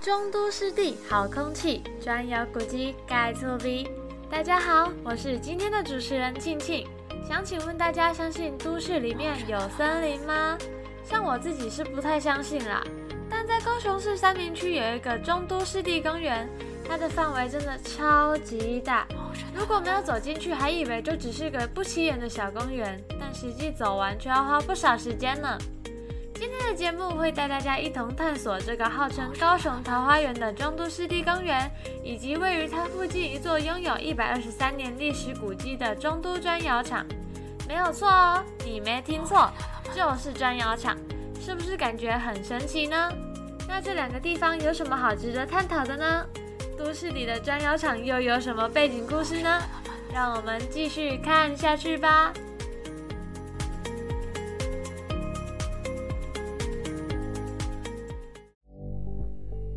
中都湿地好空气，专有古迹盖错壁。大家好，我是今天的主持人庆庆。想请问大家，相信都市里面有森林吗？像我自己是不太相信啦。但在高雄市三明区有一个中都湿地公园，它的范围真的超级大。如果没有走进去，还以为就只是个不起眼的小公园，但实际走完却要花不少时间呢。今天的节目会带大家一同探索这个号称高雄桃花源的中都湿地公园，以及位于它附近一座拥有一百二十三年历史古迹的中都砖窑厂。没有错哦，你没听错，就是砖窑厂。是不是感觉很神奇呢？那这两个地方有什么好值得探讨的呢？都市里的砖窑厂又有什么背景故事呢？让我们继续看下去吧。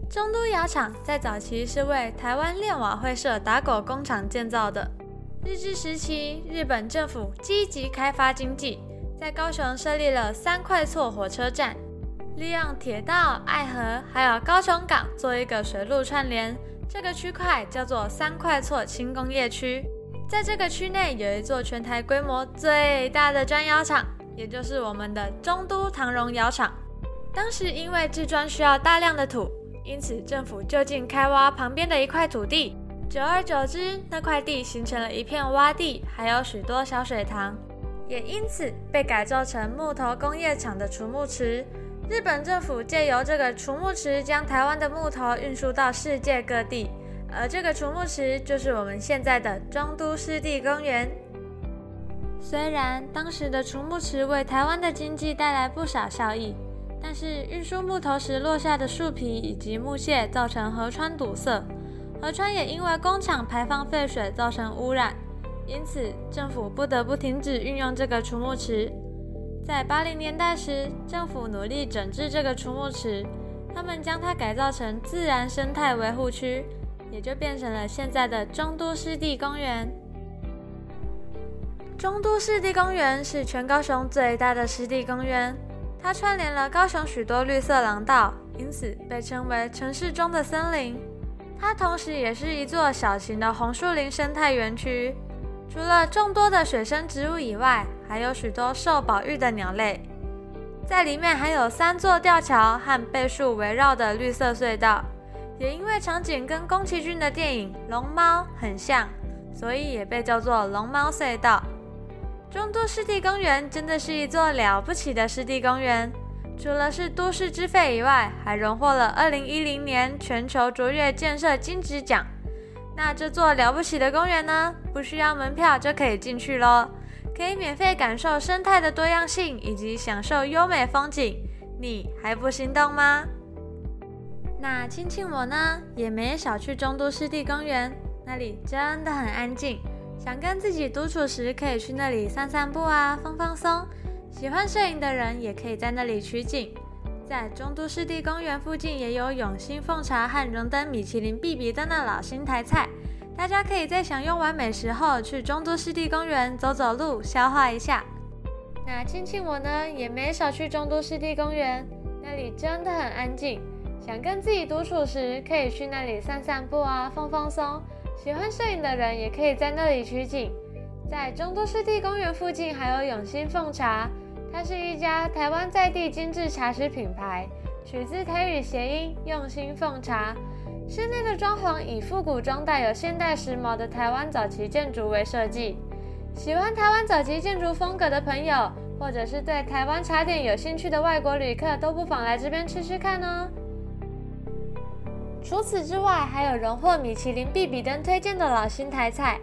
中都窑厂在早期是为台湾炼瓦会社打狗工厂建造的。日治时期，日本政府积极开发经济，在高雄设立了三块厝火车站，利用铁道、爱河还有高雄港做一个水陆串联。这个区块叫做三块厝轻工业区。在这个区内有一座全台规模最大的砖窑厂，也就是我们的中都唐荣窑厂。当时因为制砖需要大量的土。因此，政府就近开挖旁边的一块土地，久而久之，那块地形成了一片洼地，还有许多小水塘，也因此被改造成木头工业厂的储木池。日本政府借由这个储木池，将台湾的木头运输到世界各地，而这个储木池就是我们现在的中都湿地公园。虽然当时的储木池为台湾的经济带来不少效益。但是运输木头时落下的树皮以及木屑造成河川堵塞，河川也因为工厂排放废水造成污染，因此政府不得不停止运用这个储木池。在八零年代时，政府努力整治这个储木池，他们将它改造成自然生态维护区，也就变成了现在的中都湿地公园。中都湿地公园是全高雄最大的湿地公园。它串联了高雄许多绿色廊道，因此被称为城市中的森林。它同时也是一座小型的红树林生态园区。除了众多的水生植物以外，还有许多受保育的鸟类。在里面还有三座吊桥和被树围绕的绿色隧道。也因为场景跟宫崎骏的电影《龙猫》很像，所以也被叫做龙猫隧道。中都湿地公园真的是一座了不起的湿地公园，除了是都市之肺以外，还荣获了2010年全球卓越建设金质奖。那这座了不起的公园呢，不需要门票就可以进去喽，可以免费感受生态的多样性以及享受优美风景，你还不心动吗？那亲亲我呢，也没少去中都湿地公园，那里真的很安静。想跟自己独处时，可以去那里散散步啊，放放松。喜欢摄影的人也可以在那里取景。在中都湿地公园附近也有永兴凤茶和荣登米其林必比登的老新台菜，大家可以在享用完美食后去中都湿地公园走走路，消化一下。那亲亲我呢，也没少去中都湿地公园，那里真的很安静。想跟自己独处时，可以去那里散散步啊，放放松。喜欢摄影的人也可以在那里取景。在中都湿地公园附近还有永兴凤茶，它是一家台湾在地精致茶食品牌，取自台语谐音“用心奉茶”。室内的装潢以复古装带有现代时髦的台湾早期建筑为设计。喜欢台湾早期建筑风格的朋友，或者是对台湾茶点有兴趣的外国旅客，都不妨来这边吃吃看哦。除此之外，还有荣获米其林必比登推荐的老新台菜。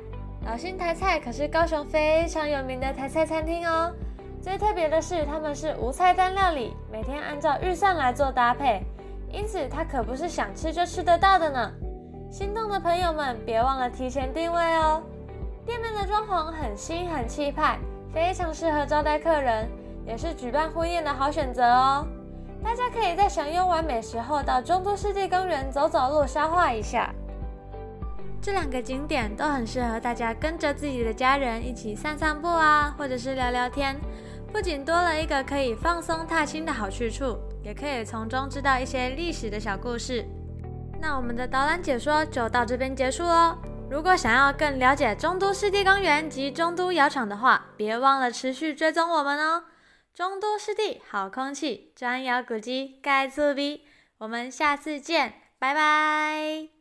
老新台菜可是高雄非常有名的台菜餐厅哦。最特别的是，他们是无菜单料理，每天按照预算来做搭配，因此它可不是想吃就吃得到的呢。心动的朋友们，别忘了提前定位哦。店面的装潢很新很气派，非常适合招待客人，也是举办婚宴的好选择哦。大家可以在享用完美食后到中都湿地公园走走路消化一下。这两个景点都很适合大家跟着自己的家人一起散散步啊或者是聊聊天不仅多了一个可以放松踏青的好去处也可以从中知道一些历史的小故事。那我们的导览解说就到这边结束喽如果想要更了解中都湿地公园及中都窑厂的话别忘了持续追踪我们哦。中都湿地好空气砖窑古迹盖茨比我们下次见拜拜。